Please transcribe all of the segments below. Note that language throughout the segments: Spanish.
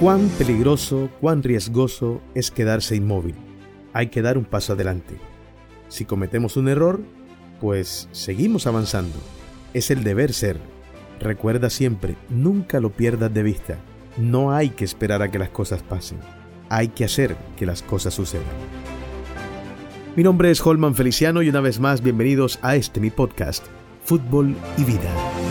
Cuán peligroso, cuán riesgoso es quedarse inmóvil. Hay que dar un paso adelante. Si cometemos un error, pues seguimos avanzando. Es el deber ser. Recuerda siempre, nunca lo pierdas de vista. No hay que esperar a que las cosas pasen. Hay que hacer que las cosas sucedan. Mi nombre es Holman Feliciano y una vez más bienvenidos a este mi podcast, Fútbol y Vida.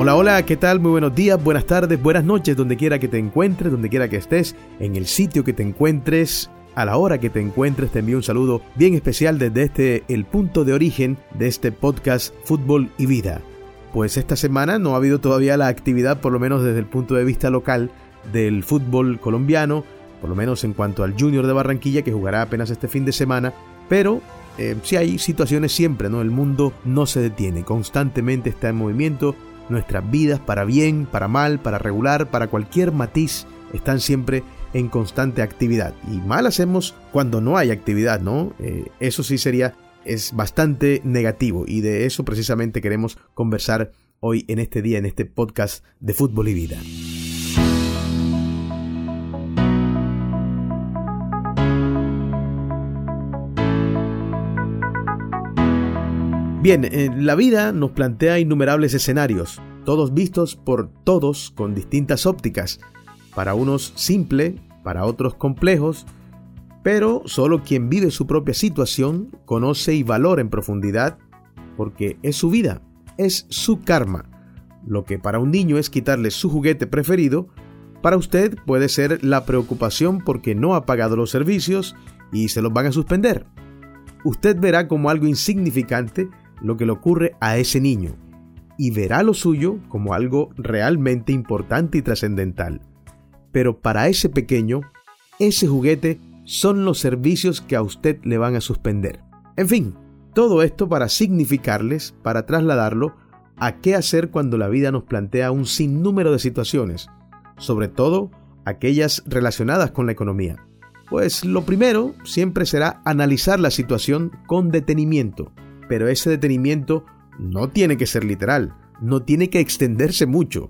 Hola, hola, ¿qué tal? Muy buenos días, buenas tardes, buenas noches, donde quiera que te encuentres, donde quiera que estés, en el sitio que te encuentres, a la hora que te encuentres, te envío un saludo bien especial desde este, el punto de origen de este podcast Fútbol y Vida. Pues esta semana no ha habido todavía la actividad, por lo menos desde el punto de vista local, del fútbol colombiano, por lo menos en cuanto al Junior de Barranquilla, que jugará apenas este fin de semana, pero eh, si hay situaciones siempre, ¿no? El mundo no se detiene, constantemente está en movimiento, Nuestras vidas, para bien, para mal, para regular, para cualquier matiz, están siempre en constante actividad. Y mal hacemos cuando no hay actividad, ¿no? Eh, eso sí sería, es bastante negativo y de eso precisamente queremos conversar hoy en este día, en este podcast de Fútbol y Vida. Bien, eh, la vida nos plantea innumerables escenarios, todos vistos por todos con distintas ópticas, para unos simple, para otros complejos, pero solo quien vive su propia situación conoce y valora en profundidad, porque es su vida, es su karma. Lo que para un niño es quitarle su juguete preferido, para usted puede ser la preocupación porque no ha pagado los servicios y se los van a suspender. Usted verá como algo insignificante lo que le ocurre a ese niño y verá lo suyo como algo realmente importante y trascendental. Pero para ese pequeño, ese juguete son los servicios que a usted le van a suspender. En fin, todo esto para significarles, para trasladarlo a qué hacer cuando la vida nos plantea un sinnúmero de situaciones, sobre todo aquellas relacionadas con la economía. Pues lo primero siempre será analizar la situación con detenimiento, pero ese detenimiento no tiene que ser literal, no tiene que extenderse mucho.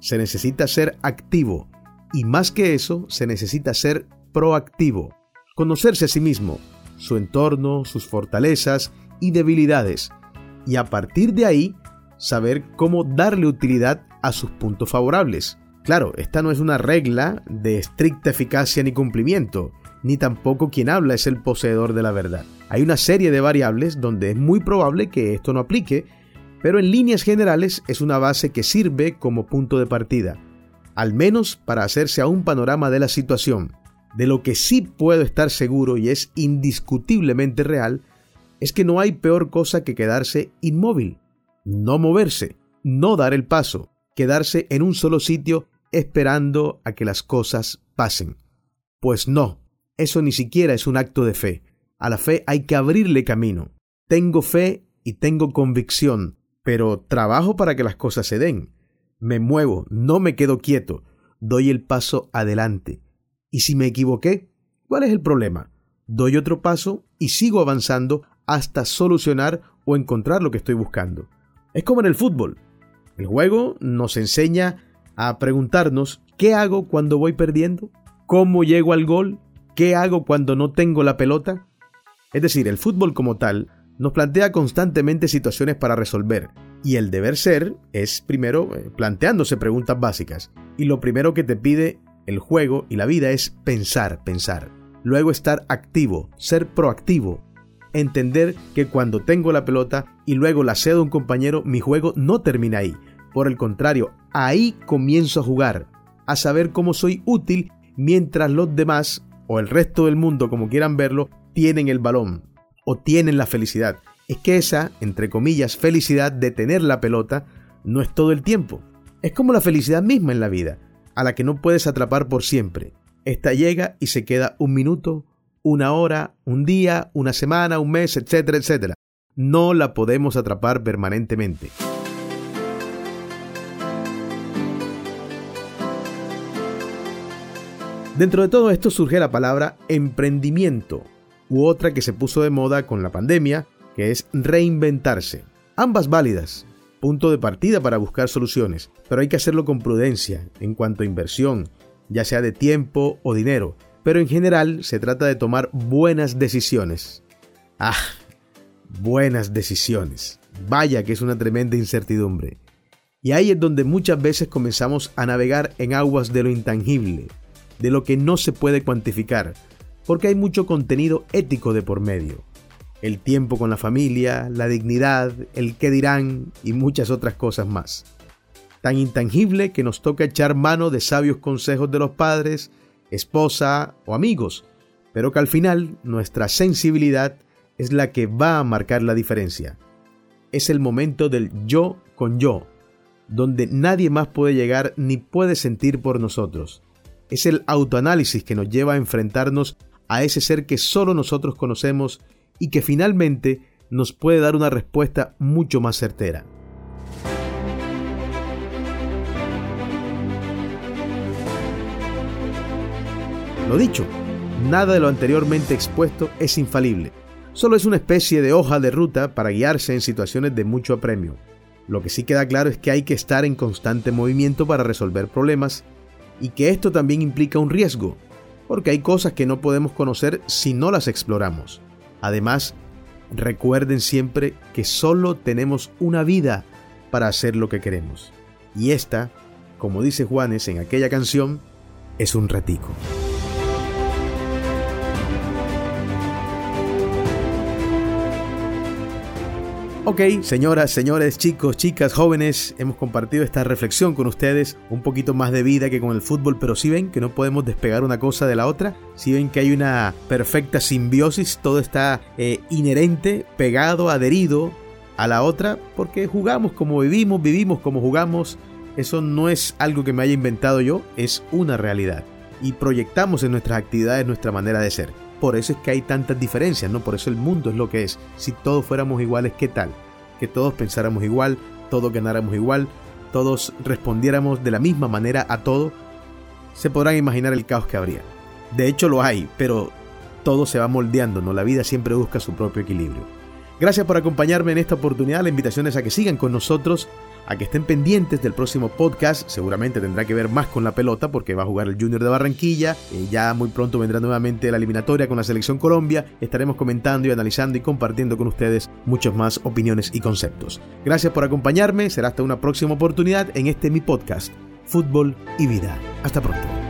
Se necesita ser activo y más que eso, se necesita ser proactivo. Conocerse a sí mismo, su entorno, sus fortalezas y debilidades y a partir de ahí saber cómo darle utilidad a sus puntos favorables. Claro, esta no es una regla de estricta eficacia ni cumplimiento, ni tampoco quien habla es el poseedor de la verdad. Hay una serie de variables donde es muy probable que esto no aplique, pero en líneas generales es una base que sirve como punto de partida, al menos para hacerse a un panorama de la situación. De lo que sí puedo estar seguro y es indiscutiblemente real, es que no hay peor cosa que quedarse inmóvil, no moverse, no dar el paso, quedarse en un solo sitio esperando a que las cosas pasen. Pues no, eso ni siquiera es un acto de fe. A la fe hay que abrirle camino. Tengo fe y tengo convicción, pero trabajo para que las cosas se den. Me muevo, no me quedo quieto, doy el paso adelante. Y si me equivoqué, ¿cuál es el problema? Doy otro paso y sigo avanzando hasta solucionar o encontrar lo que estoy buscando. Es como en el fútbol. El juego nos enseña a preguntarnos ¿qué hago cuando voy perdiendo? ¿Cómo llego al gol? ¿Qué hago cuando no tengo la pelota? Es decir, el fútbol como tal nos plantea constantemente situaciones para resolver, y el deber ser es primero eh, planteándose preguntas básicas, y lo primero que te pide el juego y la vida es pensar, pensar. Luego estar activo, ser proactivo, entender que cuando tengo la pelota y luego la cedo a un compañero, mi juego no termina ahí. Por el contrario, ahí comienzo a jugar, a saber cómo soy útil mientras los demás o el resto del mundo, como quieran verlo, tienen el balón o tienen la felicidad. Es que esa, entre comillas, felicidad de tener la pelota no es todo el tiempo. Es como la felicidad misma en la vida, a la que no puedes atrapar por siempre. Esta llega y se queda un minuto, una hora, un día, una semana, un mes, etcétera, etcétera. No la podemos atrapar permanentemente. Dentro de todo esto surge la palabra emprendimiento. u otra que se puso de moda con la pandemia, que es reinventarse. Ambas válidas, punto de partida para buscar soluciones, pero hay que hacerlo con prudencia en cuanto a inversión, ya sea de tiempo o dinero, pero en general se trata de tomar buenas decisiones. Ah, buenas decisiones. Vaya que es una tremenda incertidumbre. Y ahí es donde muchas veces comenzamos a navegar en aguas de lo intangible, de lo que no se puede cuantificar, porque hay mucho contenido ético de por medio. El tiempo con la familia, la dignidad, el qué dirán y muchas otras cosas más. Tan intangible que nos toca echar mano de sabios consejos de los padres, esposa o amigos, pero que al final nuestra sensibilidad es la que va a marcar la diferencia. Es el momento del yo con yo, donde nadie más puede llegar ni puede sentir por nosotros. Es el autoanálisis que nos lleva a enfrentarnos a ese ser que solo nosotros conocemos y que finalmente nos puede dar una respuesta mucho más certera. Lo dicho, nada de lo anteriormente expuesto es infalible. Solo es una especie de hoja de ruta para guiarse en situaciones de mucho apremio. Lo que sí queda claro es que hay que estar en constante movimiento para resolver problemas y que esto también implica un riesgo, porque hay cosas que no podemos conocer si no las exploramos. Además, recuerden siempre que solo tenemos una vida para hacer lo que queremos. Y esta, como dice Juanes en aquella canción, es un ratico. Ok, señoras, señores, chicos, chicas, jóvenes, hemos compartido esta reflexión con ustedes, un poquito más de vida que con el fútbol, pero si ven que no podemos despegar una cosa de la otra, si ven que hay una perfecta simbiosis, todo está eh, inherente, pegado, adherido a la otra, porque jugamos como vivimos, vivimos como jugamos, eso no es algo que me haya inventado yo, es una realidad. Y proyectamos en nuestras actividades nuestra manera de ser. Por eso es que hay tantas diferencias, ¿no? Por eso el mundo es lo que es. Si todos fuéramos iguales, ¿qué tal? Que todos pensáramos igual, todos ganáramos igual, todos respondiéramos de la misma manera a todo, se podrán imaginar el caos que habría. De hecho lo hay, pero todo se va moldeando, ¿no? La vida siempre busca su propio equilibrio. Gracias por acompañarme en esta oportunidad. La invitación es a que sigan con nosotros a que estén pendientes del próximo podcast. Seguramente tendrá que ver más con la pelota porque va a jugar el Junior de Barranquilla. Eh, ya muy pronto vendrá nuevamente la eliminatoria con la selección Colombia. Estaremos comentando y analizando y compartiendo con ustedes muchas más opiniones y conceptos. Gracias por acompañarme. Será hasta una próxima oportunidad en este mi podcast, Fútbol y Vida. Hasta pronto.